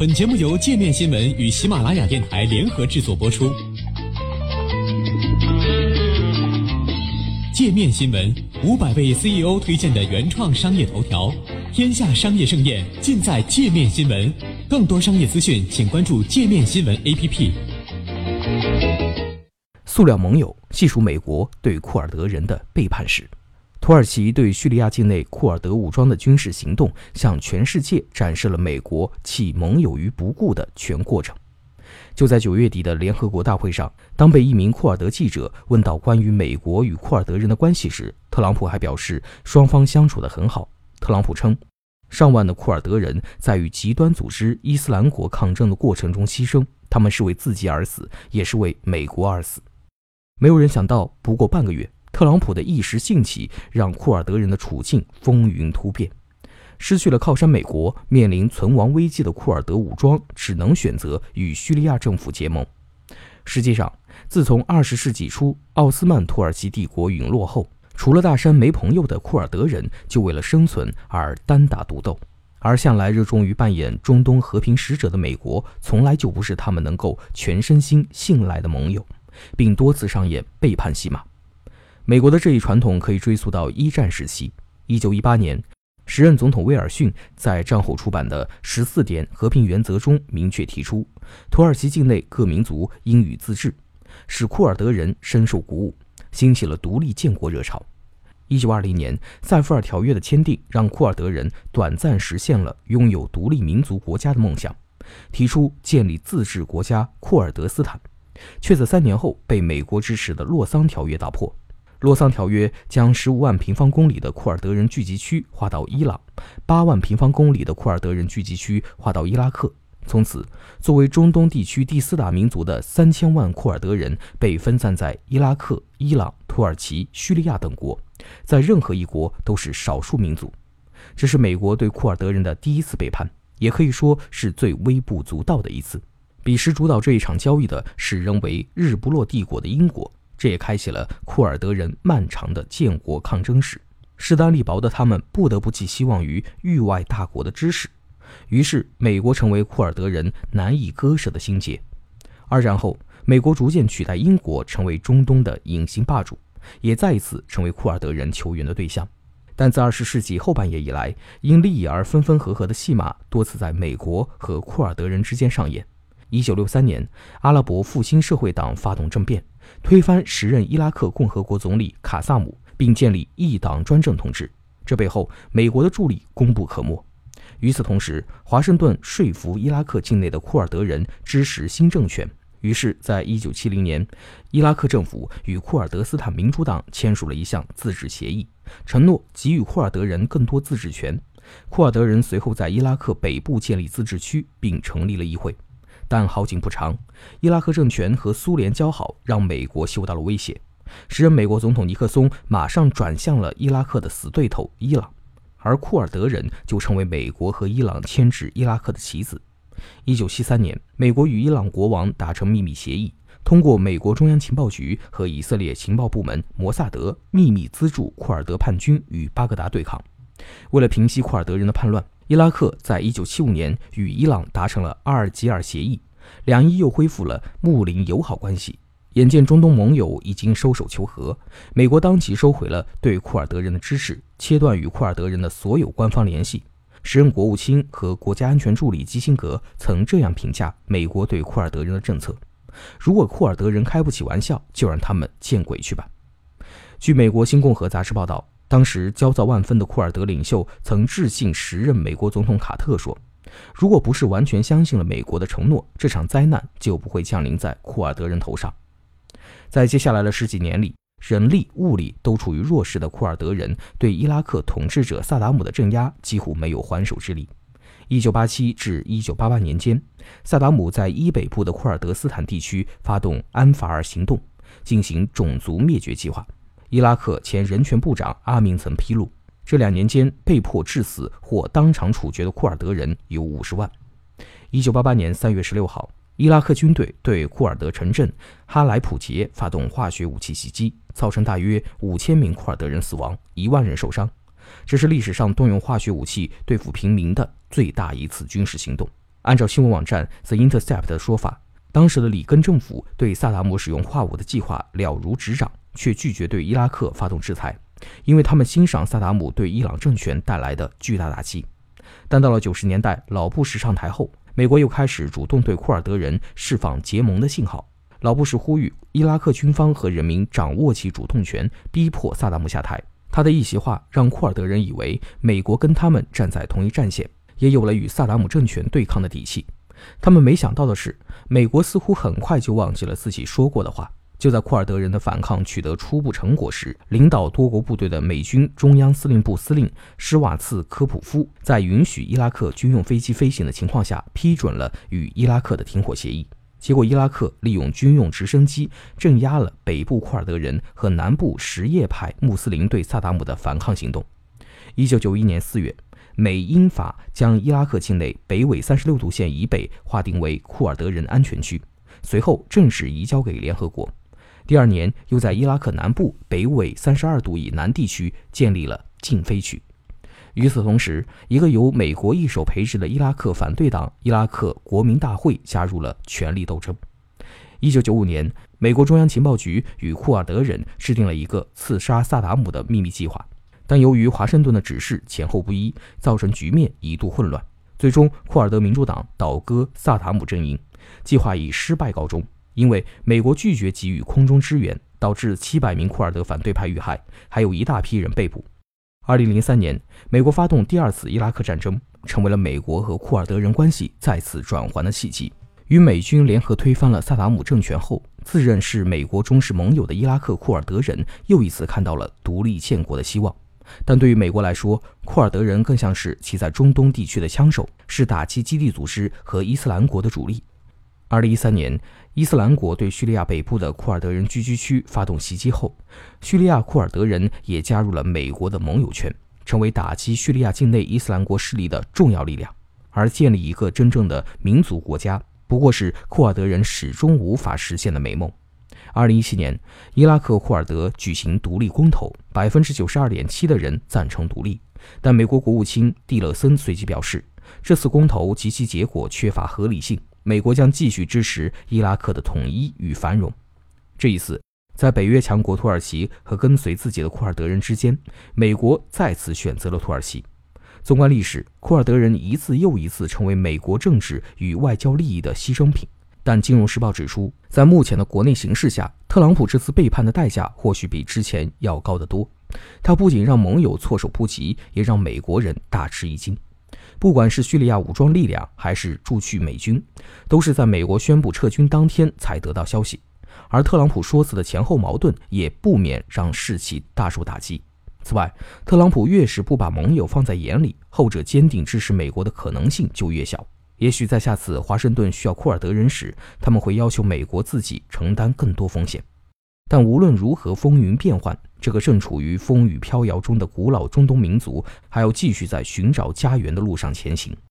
本节目由界面新闻与喜马拉雅电台联合制作播出。界面新闻五百位 CEO 推荐的原创商业头条，天下商业盛宴尽在界面新闻。更多商业资讯，请关注界面新闻 APP。塑料盟友细数美国对库尔德人的背叛史。土耳其对叙利亚境内库尔德武装的军事行动，向全世界展示了美国弃盟友于不顾的全过程。就在九月底的联合国大会上，当被一名库尔德记者问到关于美国与库尔德人的关系时，特朗普还表示双方相处得很好。特朗普称，上万的库尔德人在与极端组织伊斯兰国抗争的过程中牺牲，他们是为自己而死，也是为美国而死。没有人想到，不过半个月。特朗普的一时兴起，让库尔德人的处境风云突变。失去了靠山，美国面临存亡危机的库尔德武装只能选择与叙利亚政府结盟。实际上，自从二十世纪初奥斯曼土耳其帝国陨落后，除了大山没朋友的库尔德人，就为了生存而单打独斗。而向来热衷于扮演中东和平使者的美国，从来就不是他们能够全身心信赖的盟友，并多次上演背叛戏码。美国的这一传统可以追溯到一战时期。一九一八年，时任总统威尔逊在战后出版的《十四点和平原则》中明确提出，土耳其境内各民族应予自治，使库尔德人深受鼓舞，兴起了独立建国热潮。一九二零年，塞弗尔条约的签订让库尔德人短暂实现了拥有独立民族国家的梦想，提出建立自治国家库尔德斯坦，却在三年后被美国支持的洛桑条约打破。洛桑条约将十五万平方公里的库尔德人聚集区划到伊朗，八万平方公里的库尔德人聚集区划到伊拉克。从此，作为中东地区第四大民族的三千万库尔德人被分散在伊拉克、伊朗、土耳其、叙利亚等国，在任何一国都是少数民族。这是美国对库尔德人的第一次背叛，也可以说是最微不足道的一次。彼时主导这一场交易的是仍为日不落帝国的英国。这也开启了库尔德人漫长的建国抗争史。势单力薄的他们不得不寄希望于域外大国的支持，于是美国成为库尔德人难以割舍的心结。二战后，美国逐渐取代英国成为中东的隐形霸主，也再一次成为库尔德人求援的对象。但自二十世纪后半叶以来，因利益而分分合合的戏码多次在美国和库尔德人之间上演。一九六三年，阿拉伯复兴社会党发动政变。推翻时任伊拉克共和国总理卡萨姆，并建立一党专政统治，这背后美国的助力功不可没。与此同时，华盛顿说服伊拉克境内的库尔德人支持新政权，于是，在一九七零年，伊拉克政府与库尔德斯坦民主党签署了一项自治协议，承诺给予库尔德人更多自治权。库尔德人随后在伊拉克北部建立自治区，并成立了议会。但好景不长，伊拉克政权和苏联交好，让美国嗅到了威胁。时任美国总统尼克松马上转向了伊拉克的死对头伊朗，而库尔德人就成为美国和伊朗牵制伊拉克的棋子。一九七三年，美国与伊朗国王达成秘密协议，通过美国中央情报局和以色列情报部门摩萨德秘密资助库尔德叛军与巴格达对抗。为了平息库尔德人的叛乱。伊拉克在一九七五年与伊朗达成了阿尔及尔协议，两伊又恢复了睦邻友好关系。眼见中东盟友已经收手求和，美国当即收回了对库尔德人的支持，切断与库尔德人的所有官方联系。时任国务卿和国家安全助理基辛格曾这样评价美国对库尔德人的政策：“如果库尔德人开不起玩笑，就让他们见鬼去吧。”据美国《新共和》杂志报道。当时焦躁万分的库尔德领袖曾致信时任美国总统卡特说：“如果不是完全相信了美国的承诺，这场灾难就不会降临在库尔德人头上。”在接下来的十几年里，人力物力都处于弱势的库尔德人对伊拉克统治者萨达姆的镇压几乎没有还手之力。1987至1988年间，萨达姆在伊北部的库尔德斯坦地区发动安法尔行动，进行种族灭绝计划。伊拉克前人权部长阿明曾披露，这两年间被迫致死或当场处决的库尔德人有五十万。一九八八年三月十六号，伊拉克军队对库尔德城镇哈莱普杰发动化学武器袭击，造成大约五千名库尔德人死亡，一万人受伤。这是历史上动用化学武器对付平民的最大一次军事行动。按照新闻网站 The Intercept 的说法，当时的里根政府对萨达姆使用化武的计划了如指掌，却拒绝对伊拉克发动制裁，因为他们欣赏萨达姆对伊朗政权带来的巨大打击。但到了九十年代，老布什上台后，美国又开始主动对库尔德人释放结盟的信号。老布什呼吁伊拉克军方和人民掌握起主动权，逼迫萨达姆下台。他的一席话让库尔德人以为美国跟他们站在同一战线。也有了与萨达姆政权对抗的底气。他们没想到的是，美国似乎很快就忘记了自己说过的话。就在库尔德人的反抗取得初步成果时，领导多国部队的美军中央司令部司令施瓦茨科普夫，在允许伊拉克军用飞机飞行的情况下，批准了与伊拉克的停火协议。结果，伊拉克利用军用直升机镇压了北部库尔德人和南部什叶派穆斯林对萨达姆的反抗行动。一九九一年四月。美英法将伊拉克境内北纬三十六度线以北划定为库尔德人安全区，随后正式移交给联合国。第二年，又在伊拉克南部北纬三十二度以南地区建立了禁飞区。与此同时，一个由美国一手培植的伊拉克反对党——伊拉克国民大会加入了权力斗争。一九九五年，美国中央情报局与库尔德人制定了一个刺杀萨达姆的秘密计划。但由于华盛顿的指示前后不一，造成局面一度混乱。最终，库尔德民主党倒戈萨达姆阵营，计划以失败告终。因为美国拒绝给予空中支援，导致七百名库尔德反对派遇害，还有一大批人被捕。二零零三年，美国发动第二次伊拉克战争，成为了美国和库尔德人关系再次转圜的契机。与美军联合推翻了萨达姆政权后，自认是美国忠实盟友的伊拉克库尔德人又一次看到了独立建国的希望。但对于美国来说，库尔德人更像是其在中东地区的枪手，是打击基地组织和伊斯兰国的主力。二零一三年，伊斯兰国对叙利亚北部的库尔德人聚居区发动袭击后，叙利亚库尔德人也加入了美国的盟友圈，成为打击叙利亚境内伊斯兰国势力的重要力量。而建立一个真正的民族国家，不过是库尔德人始终无法实现的美梦。二零一七年，伊拉克库尔德举行独立公投，百分之九十二点七的人赞成独立。但美国国务卿蒂勒森随即表示，这次公投及其结果缺乏合理性，美国将继续支持伊拉克的统一与繁荣。这一次，在北约强国土耳其和跟随自己的库尔德人之间，美国再次选择了土耳其。纵观历史，库尔德人一次又一次成为美国政治与外交利益的牺牲品。但《金融时报》指出，在目前的国内形势下，特朗普这次背叛的代价或许比之前要高得多。他不仅让盟友措手不及，也让美国人大吃一惊。不管是叙利亚武装力量，还是驻叙美军，都是在美国宣布撤军当天才得到消息。而特朗普说辞的前后矛盾，也不免让士气大受打击。此外，特朗普越是不把盟友放在眼里，后者坚定支持美国的可能性就越小。也许在下次华盛顿需要库尔德人时，他们会要求美国自己承担更多风险。但无论如何风云变幻，这个正处于风雨飘摇中的古老中东民族，还要继续在寻找家园的路上前行。